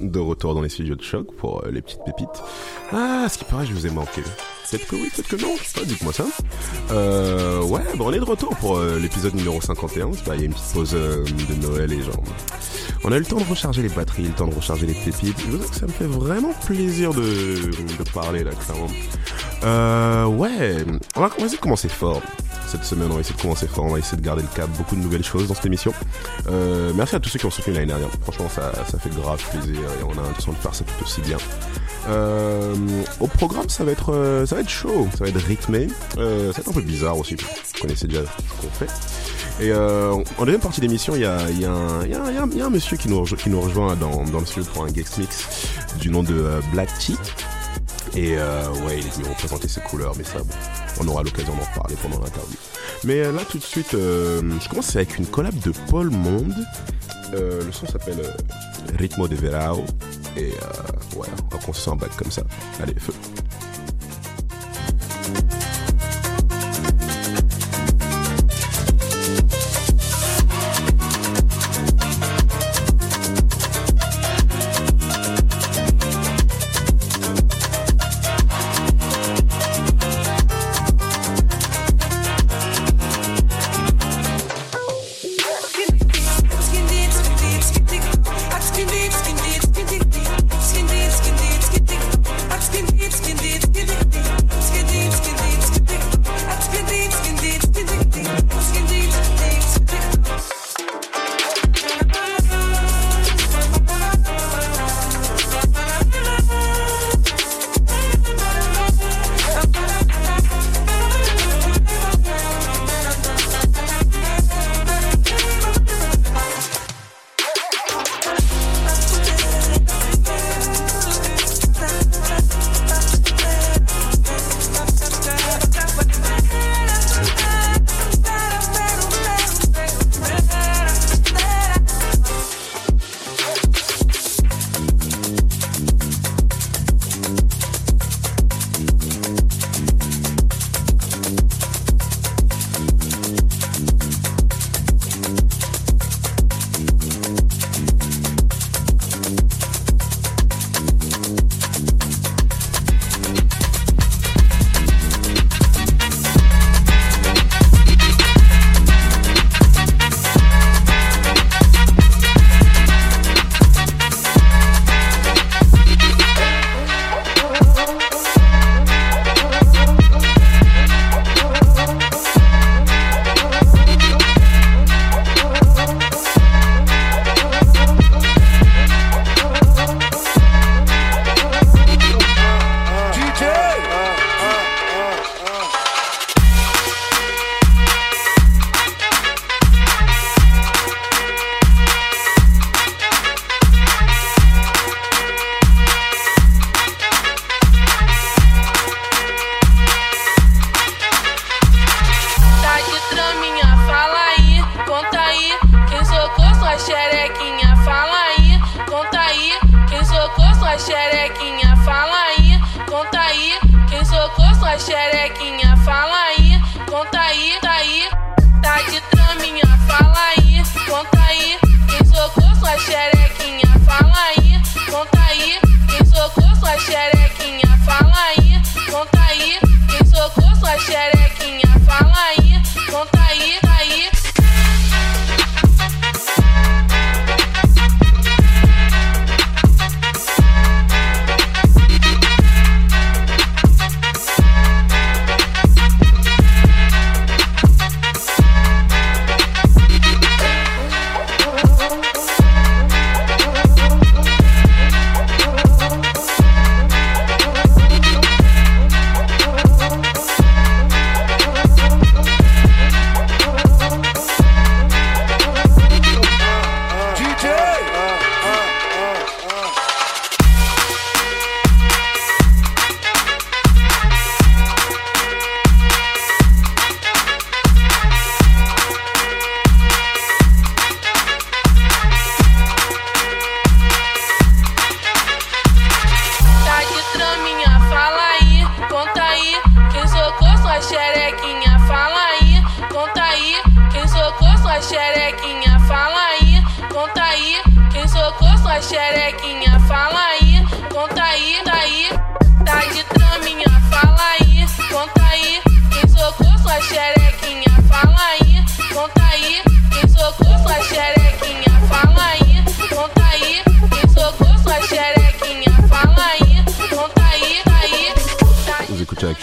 De retour dans les studios de choc pour euh, les petites pépites. Ah, ce qui paraît, je vous ai manqué. Peut-être que oui, peut-être que non, dites-moi ça. Euh, ouais, bon, on est de retour pour euh, l'épisode numéro 51. C'est pas, Il y a une petite pause de Noël et genre. On a eu le temps de recharger les batteries, le temps de recharger les pépites. Je vous que ça me fait vraiment plaisir de, parler là, clairement. Ouais, on va, commencer fort. Cette semaine, on va essayer de commencer fort, on va essayer de garder le cap, beaucoup de nouvelles choses dans cette émission. Euh, merci à tous ceux qui ont soutenu l'année dernière. Franchement, ça, ça fait grave plaisir et on a l'intention de faire ça tout aussi bien. Euh, au programme, ça va être, euh, ça va être chaud, ça va être rythmé, ça va être un peu bizarre aussi. Vous connaissez déjà ce qu'on fait. Et en deuxième partie d'émission, il y a, un- monsieur qui nous, rejo- qui nous rejoint dans, le studio pour un guest mix du nom de Black Tea. Et euh, ouais, il est venu représenter ses couleurs, mais ça, bon, on aura l'occasion d'en reparler pendant l'interview. Mais euh, là, tout de suite, euh, je commence avec une collab de Paul Monde. Euh, le son s'appelle Ritmo de Verao. Et ouais, on va qu'on se comme ça. Allez, feu.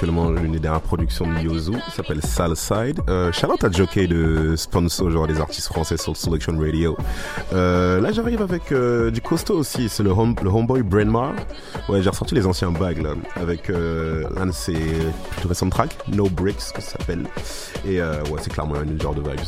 Actuellement l'une des dernières productions de Yozu, qui s'appelle Salside. Euh, Charlotte a jockey de sponsor, genre des artistes français sur Selection Radio. Euh, là, j'arrive avec euh, du costaud aussi, c'est le, home, le Homeboy Brainmar. Ouais, j'ai ressorti les anciens bags là, avec euh, l'un de ses plutôt récents tracks, No Bricks, que ça s'appelle. Et euh, ouais, c'est clairement un genre de vibes.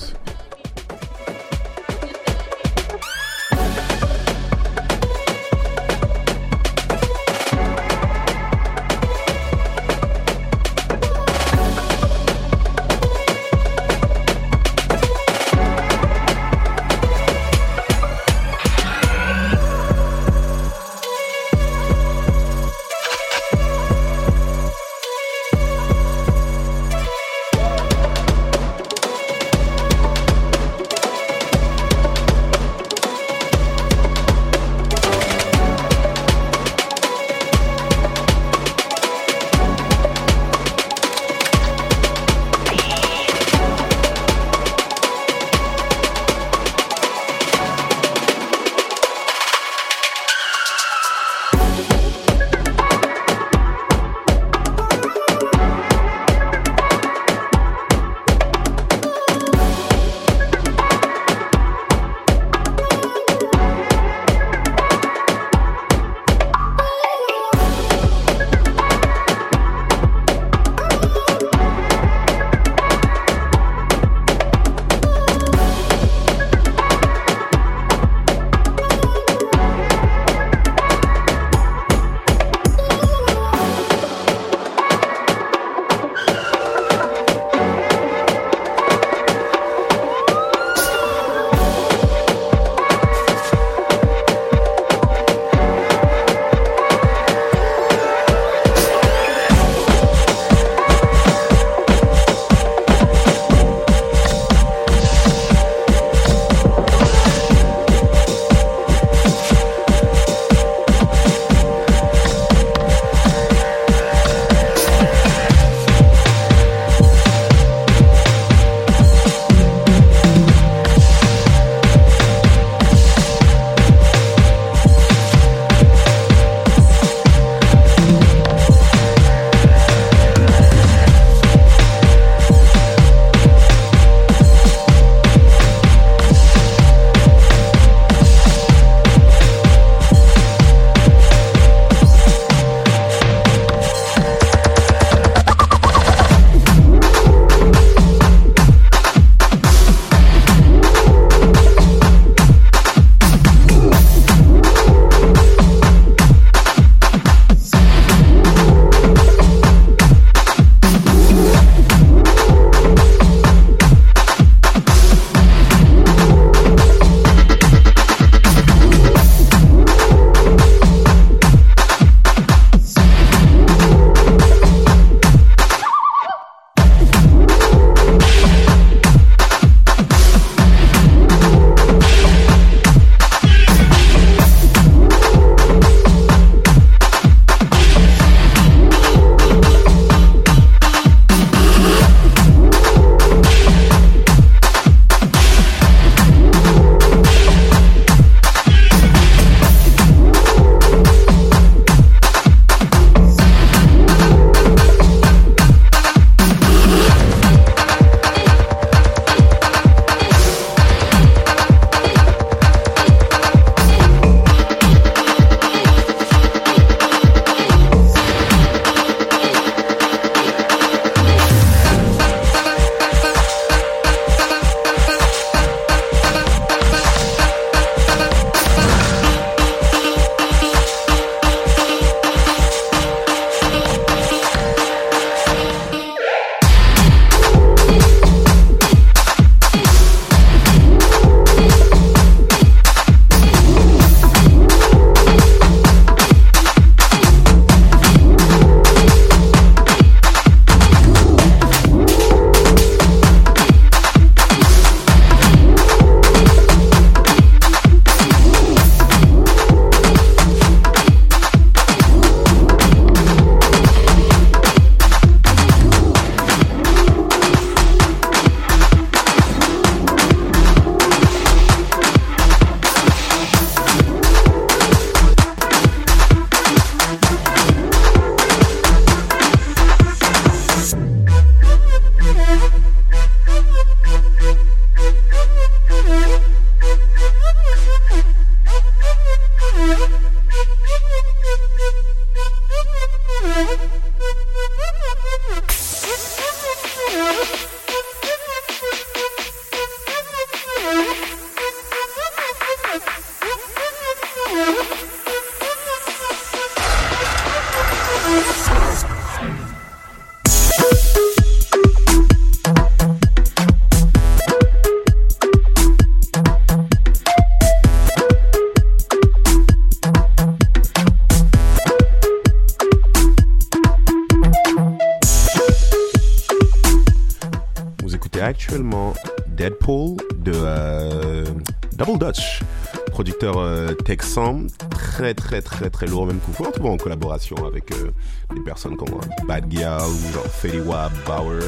Très très lourd, même coup, en en collaboration avec euh, des personnes comme euh, Bad Gyal ou genre Fetty Bauer.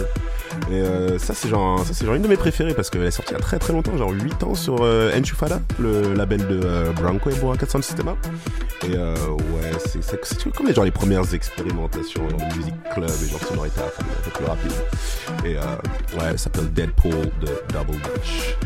Et euh, ça c'est genre ça genre une de mes préférées parce qu'elle est sortie il y a très très longtemps, genre 8 ans sur Enchufada, le label de Branco et Boa 400 Systema. Et ouais, c'est comme les, genre les premières expérimentations genre de musique club et genre sonorité afro, un peu plus rapide. Et ouais, elle s'appelle Deadpool de Double Dutch.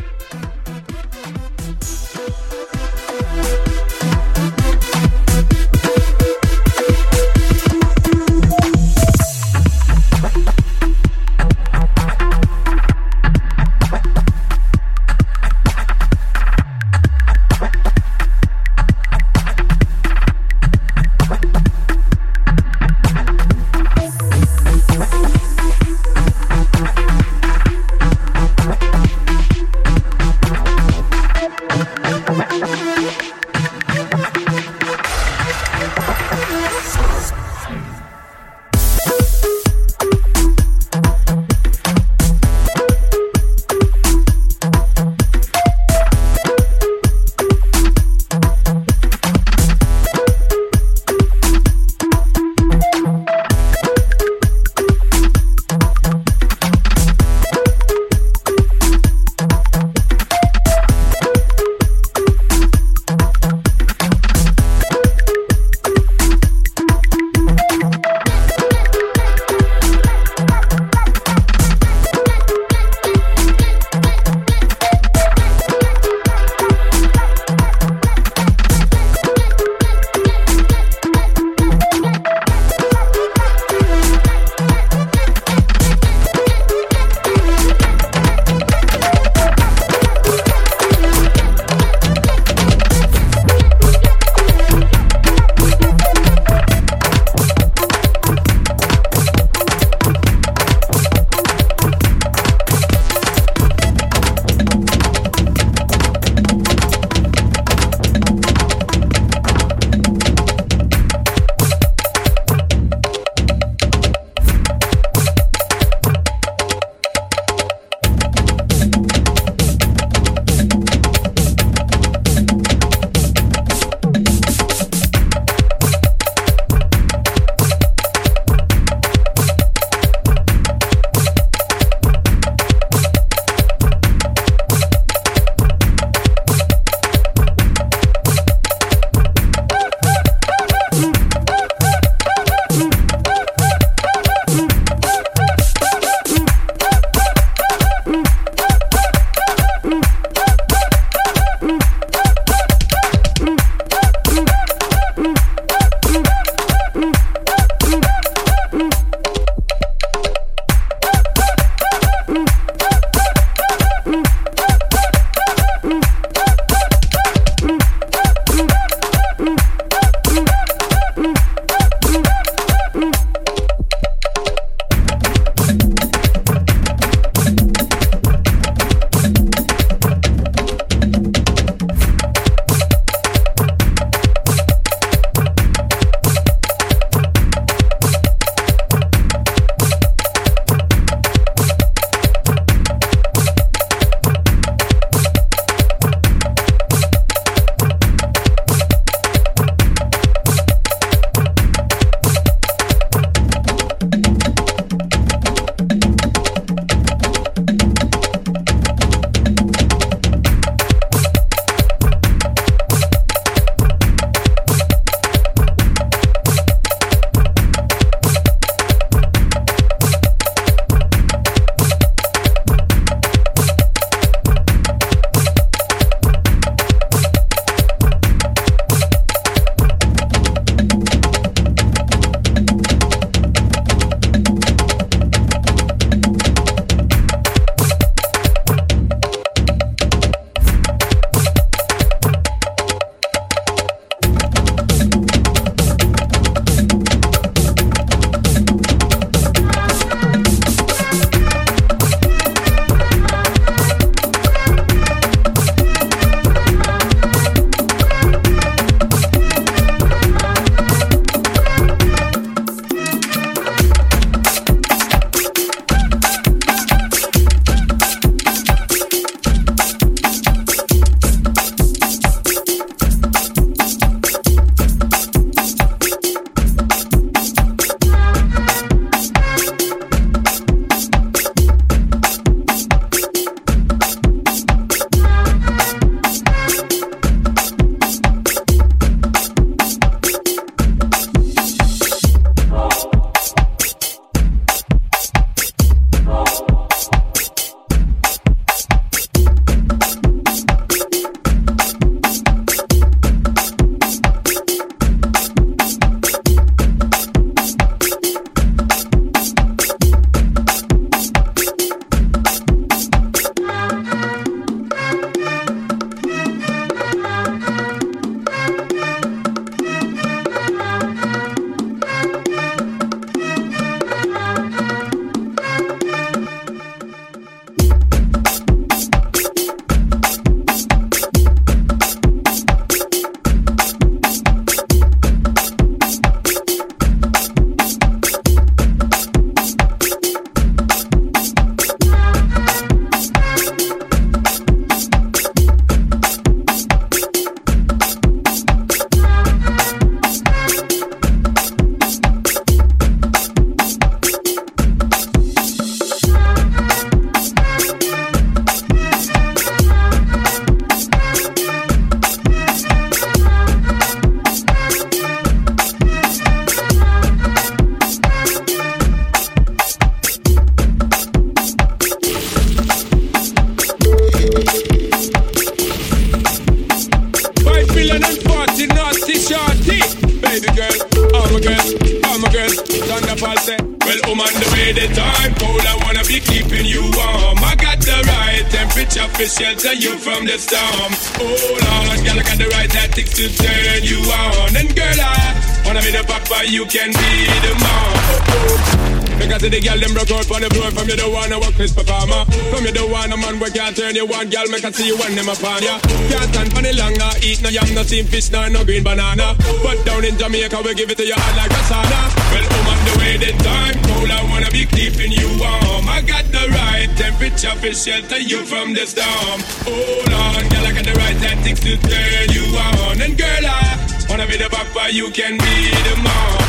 I see you when them upon ya Can't stand for the long nah. Eat no yam, no steamed fish, no, no green banana. But down in Jamaica we give it to you hot like a sauna. Well, I'm on the way the time. Cold I wanna be keeping you warm. I got the right temperature for shelter you from the storm. Hold on, girl, I got the right tactics to turn you on. And girl, I wanna be the papa, you can be the mom.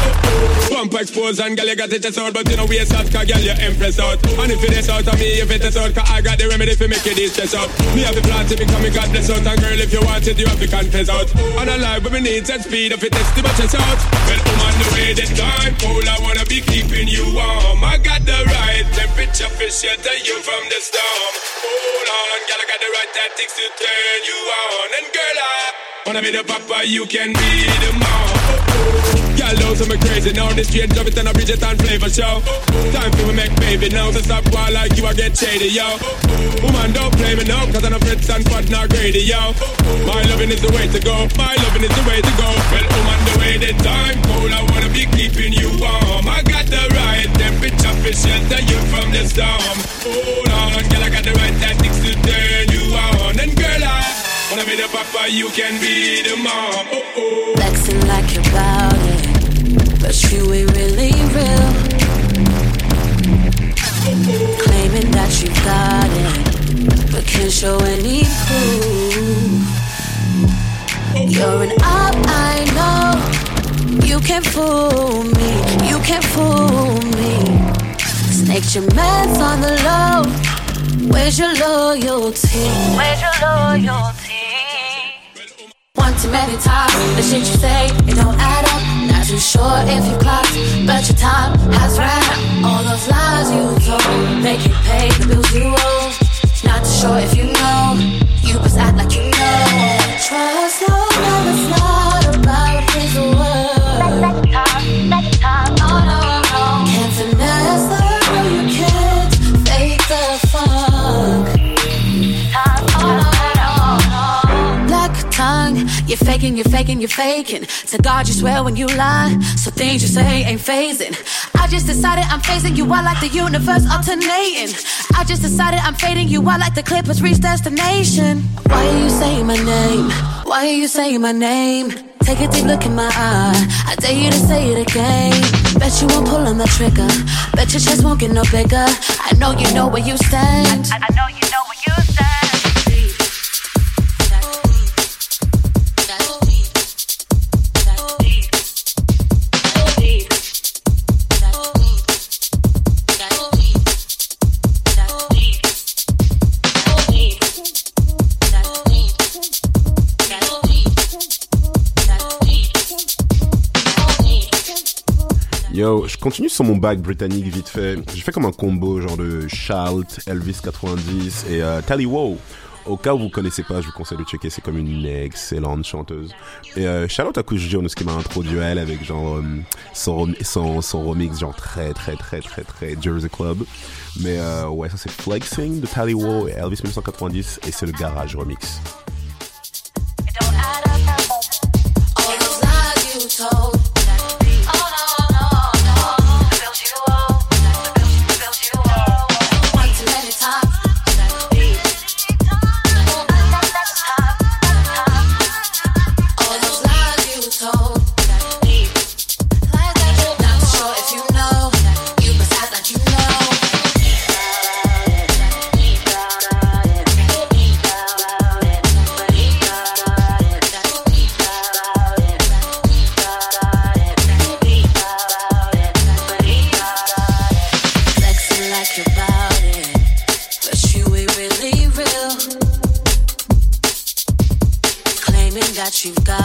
Pump expose and girl, you got it out But you know waste out, cause girl, you impress out. And if it is out of me, if it is out Cause I got the remedy for make it stress out. Me have the plan to become a goddess out And girl, if you want it, you have to confess out. And I live with me needs and speed If it is the chest out. Well, I'm on the way, the time cold I wanna be keeping you warm. I got the right temperature for shelter you from the storm. Hold on, girl, I got the right tactics to turn you on. And girl, I Wanna be the papa, you can be the mom. Girl, those are me crazy now. This straight drop it and a Bridget and flavor show. Time for me make baby now. So stop while like you, I get shady, yo. Woman, don't play me now, cause I'm a Fritz and Fat not greedy, yo. My loving is the way to go. My loving is the way to go. Well, woman, the way the time cold, I wanna be keeping you warm. I got the right temperature for shelter you from the storm. Hold papa, you can be the mom. Oh oh. Flexing like you're about it, but you ain't really real. Claiming that you got it, but can't show any proof. You're an op, I know. You can't fool me, you can't fool me. Snaked your meds on the low. Where's your loyalty? Where's your loyalty? Too many times, the shit you say, it don't add up. Not too sure if you clocked, but your time has ran out. All those lies you told, make you pay the bills you owe. Not too sure if you know, you just act like you know. Faking, you're faking, you're faking. To God, you swear when you lie. So things you say ain't phasing. I just decided I'm phasing you out like the universe alternating. I just decided I'm fading you out like the Clippers reach destination. Why are you saying my name? Why are you saying my name? Take a deep look in my eye. I dare you to say it again. Bet you won't pull on the trigger. Bet your chest won't get no bigger. I know you know where you stand. I, I know you know Yo, je continue sur mon bac britannique vite fait. J'ai fait comme un combo genre de Shalt, Elvis 90 et euh, Tally Wow. Au cas où vous connaissez pas, je vous conseille de checker, c'est comme une excellente chanteuse. Et euh, Charlotte Akush Jones qui m'a introduit elle avec genre euh, son, son, son remix genre très très très très très Jersey Club. Mais euh, ouais, ça c'est Flexing de Tally Wow et Elvis 1990 et c'est le garage remix. te dar.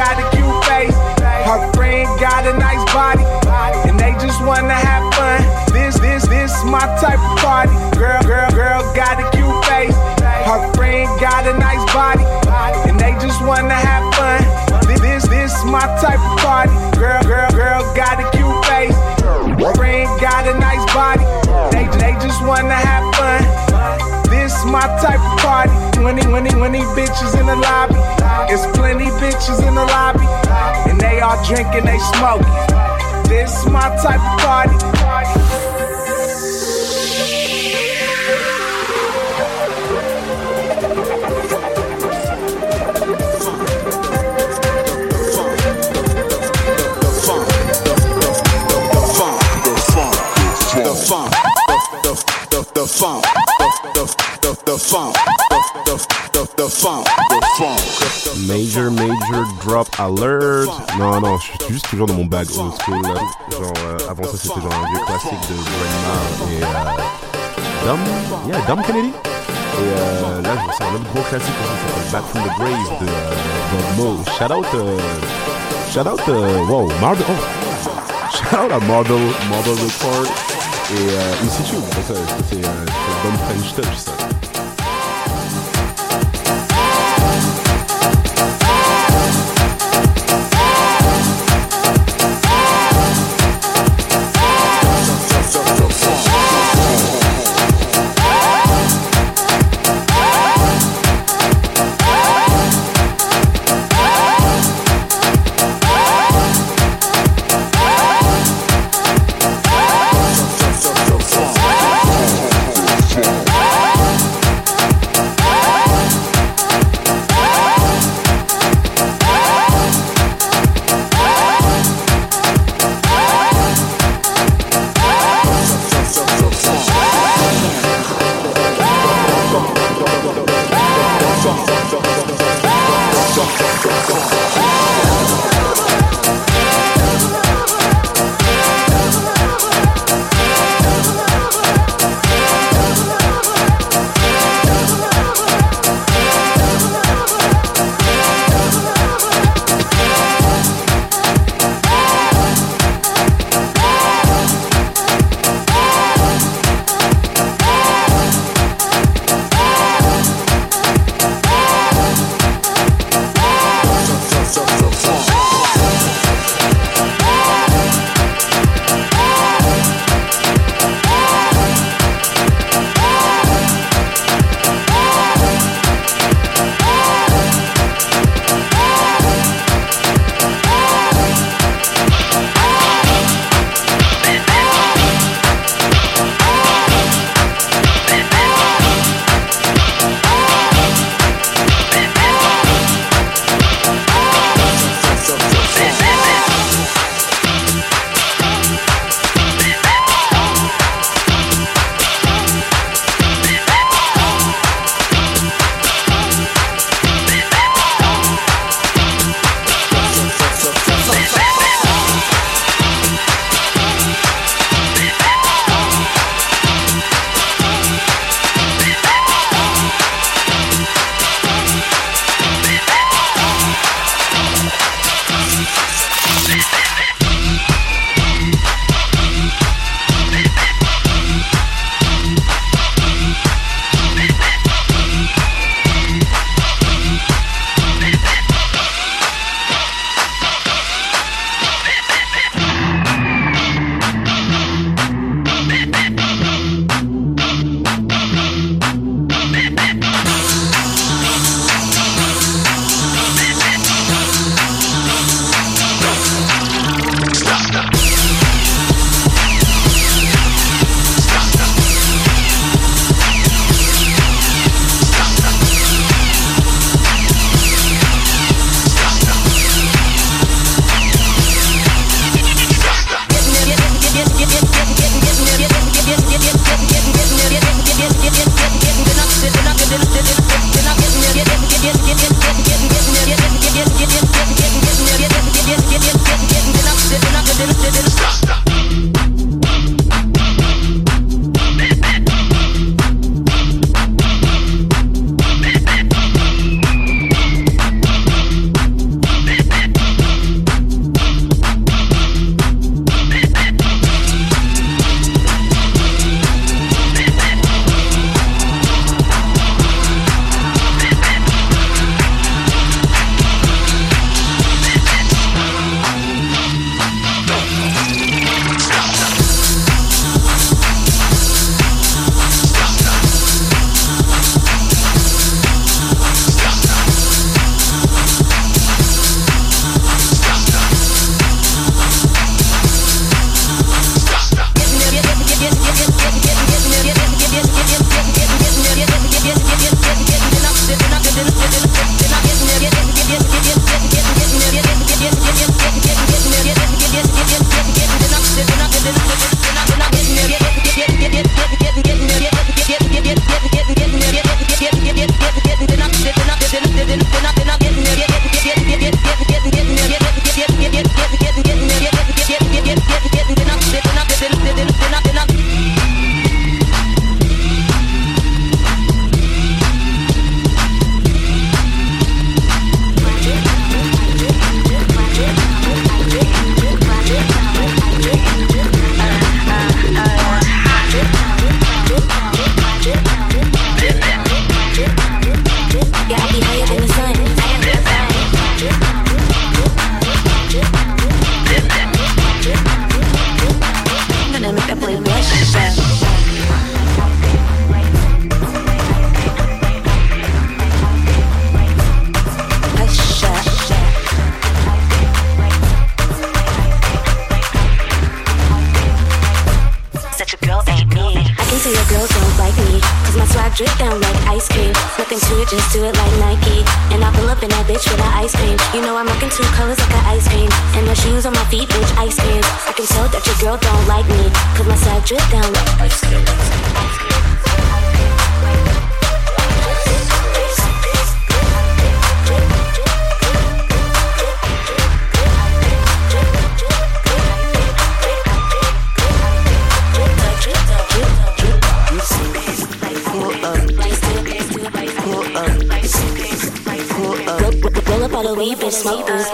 got a cute face. Her friend got a nice body. And they just wanna have fun. This, this, this my type of party. Girl, girl, girl got a cute face. Her friend got a nice body. And they just wanna have fun. This, this, this my type of party. Girl, girl, girl got a cute face. Her friend got a nice body. They, they just wanna have my type of party. 20, 20, 20 bitches in the lobby. It's plenty bitches in the lobby. And they all drinking, they smoking. This my type of party. the funk, the the the funk, the the the funk, the the the funk, the funk. Major, major drop alert. Non, non, je suis juste toujours dans mon bag old school. Là. Genre, euh, avant ça, c'était genre un vieux classique de Grandma et euh, Dom, yeah, Dom Kennedy? Et euh, là, c'est un autre gros classique aussi, ça s'appelle Back from the Grave de euh, Bob Mo. Shout out, euh, shout out, euh, wow, Marble, oh, shout out à Marble, Marble Record et euh, In Situ. Ça, ça, c'est euh, Dom French Touch, ça.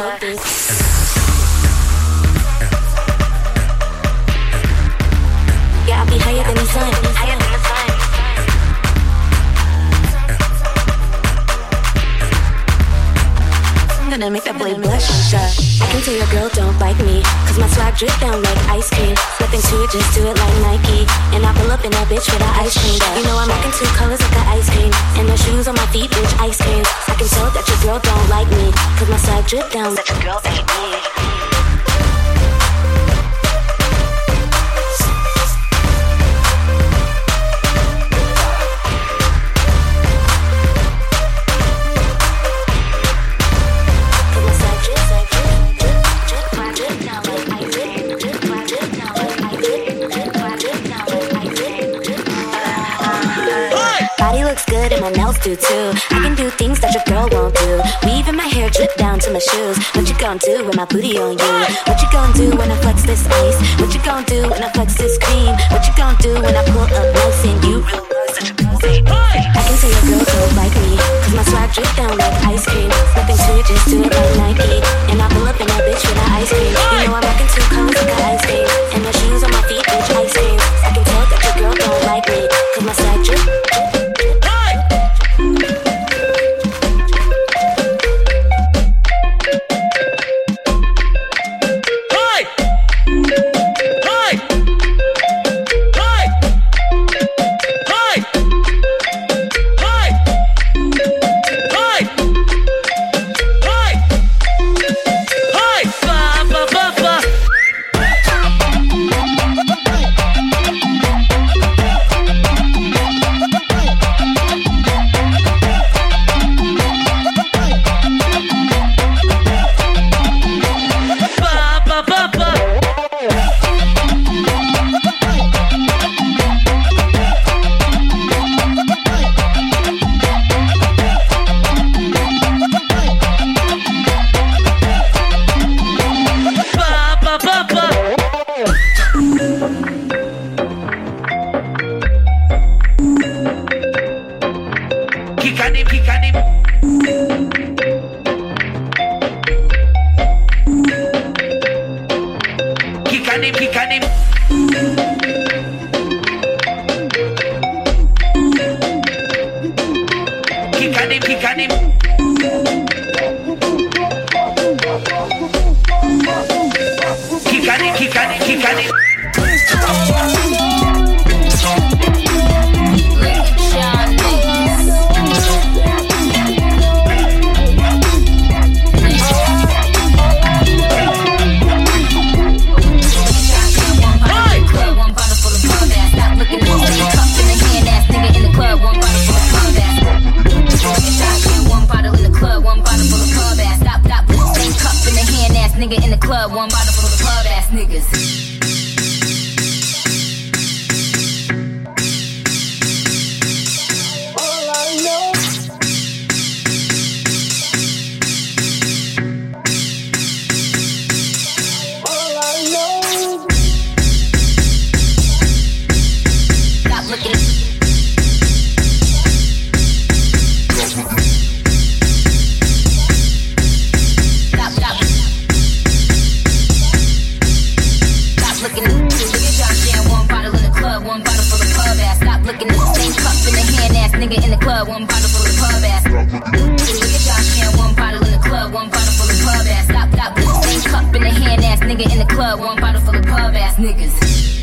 Yeah, I'll be higher than the sun. Gonna make that boy blush. I can tell your girl don't like me. Cause my swag drip down like ice cream. Nothing to it, just do it like Nike. And I pull up in that bitch with an ice cream. You know I'm rocking two colors like an ice cream. And the shoes on my feet, bitch, ice cream. I can tell that your girl don't like me. Cause my swag drip down like your girl ain't me. Good and my nails do too. I can do things that your girl won't do. Weave in my hair, drip down to my shoes. What you gonna do with my booty on you? What you gonna do when I flex this ice? What you gonna do when I flex this cream? What you gonna do when I pull up nice and you that your girl's ain't I can tell your girl don't like me. Cause my swag drip down like ice cream. Nothing to it, just do it like Nike. And I pull up in that bitch with an ice cream. You know I'm rocking two colors like an ice cream. And the shoes on my feet, bitch, ice cream. I can tell that your girl don't like me. Cause my swag drip. One bottle full of club ass. Look at Jam, one bottle in the club, one bottle full of club ass. Stop, stop. Same cup in the hand ass nigga in the club, one bottle full of club ass niggas.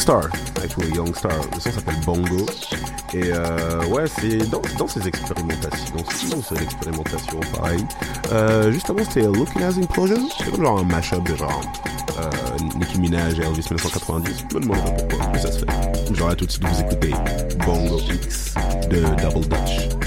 Young Star, actually, Young Star. Le son s'appelle Bongo. Et euh, ouais, c'est dans, dans ces expérimentations, dans, ces expérimentations, pareil. Euh, juste avant, c'était Looking as Implosion. C'était comme genre un mashup de genre euh, Nicki Minaj et Elvis 1990. Je me demande pourquoi, mais ça se fait. Genre là, tout de suite, vous écoutez Bongo X de Double Dutch.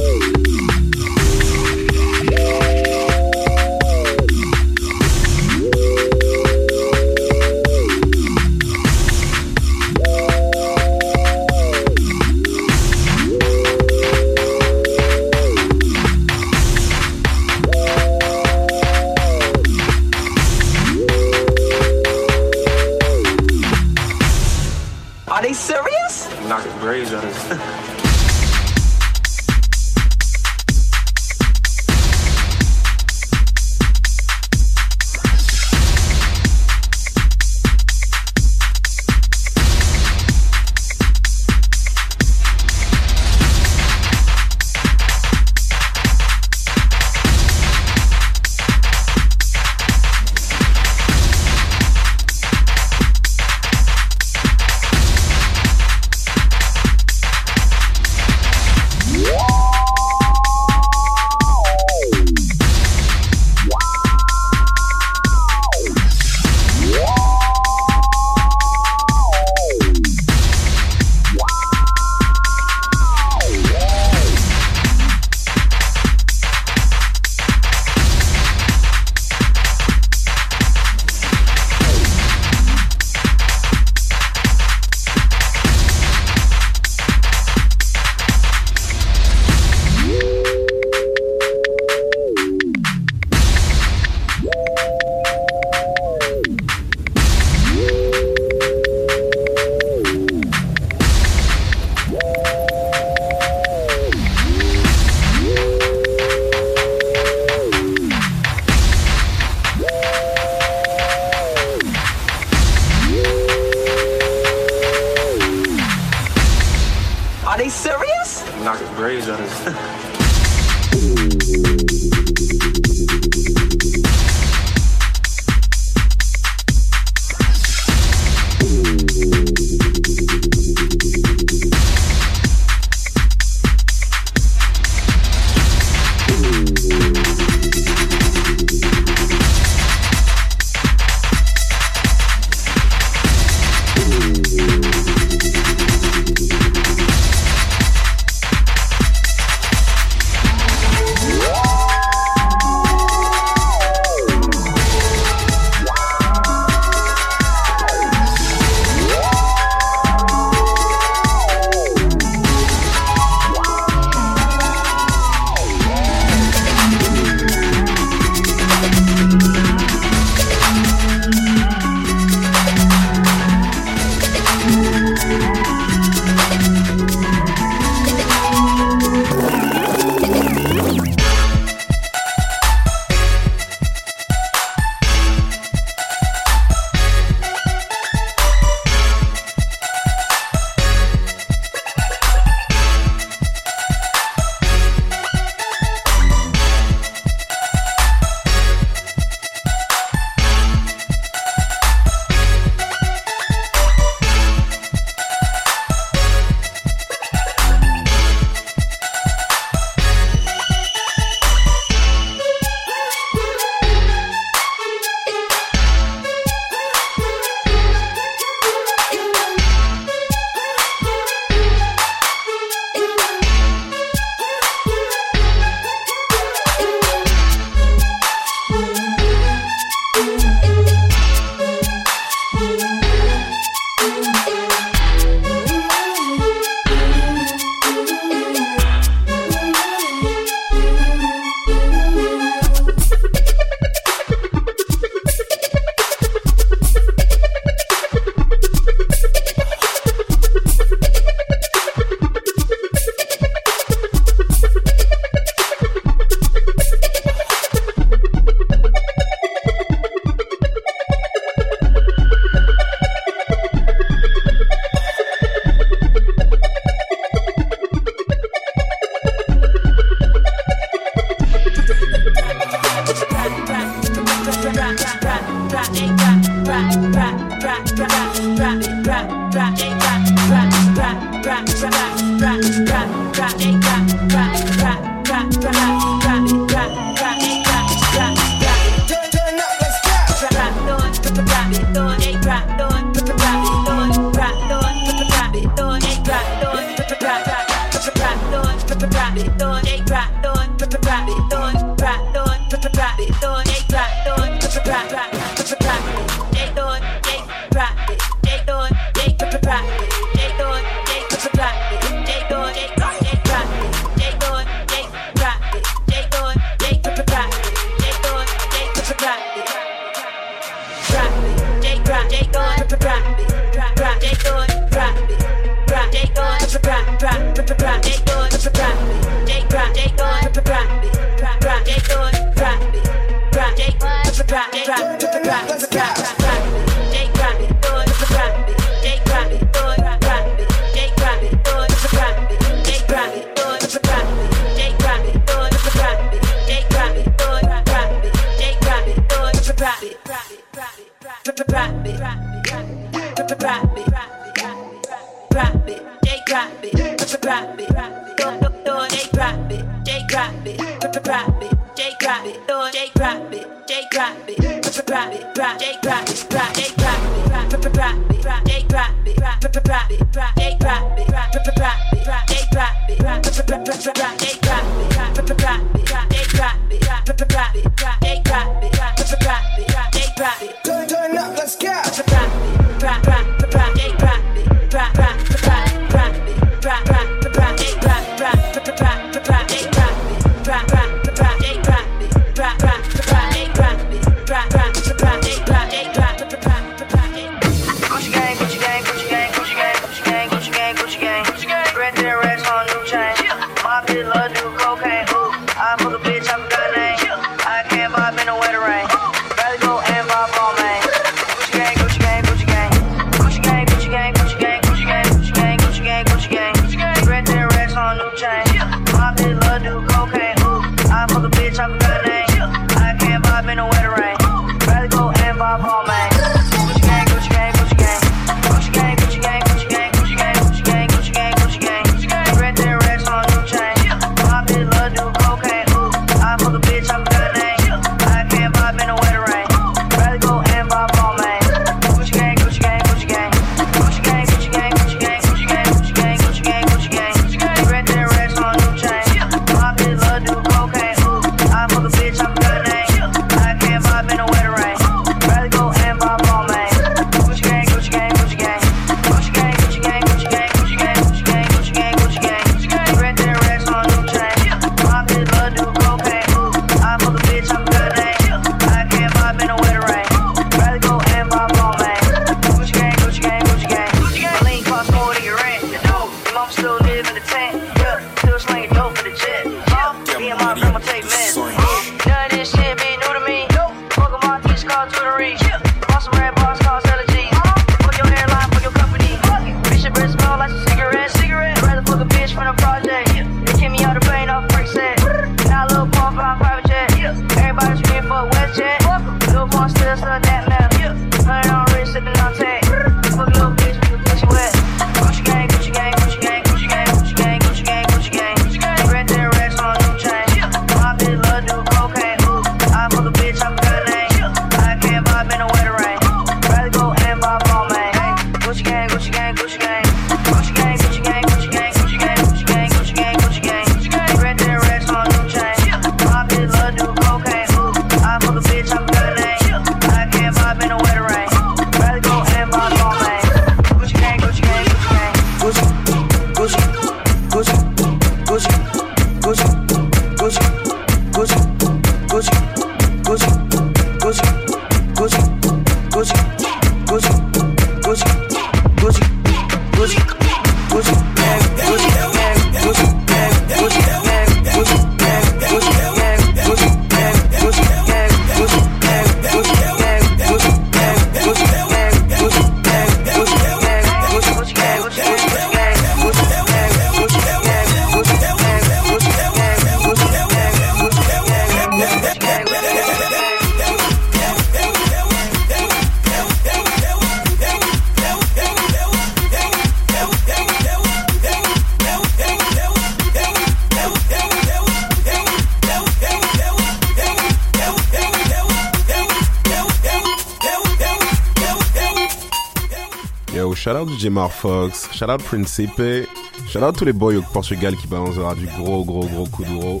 DJ Fox, shout out Principe, shout out tous les boys au Portugal qui balancera du gros, gros, gros coup d'euro.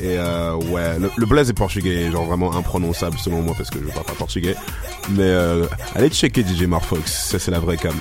Et euh, ouais, le, blaze est portugais, genre vraiment imprononçable selon moi parce que je parle pas portugais. Mais euh, allez checker DJ Fox, ça c'est la vraie cam.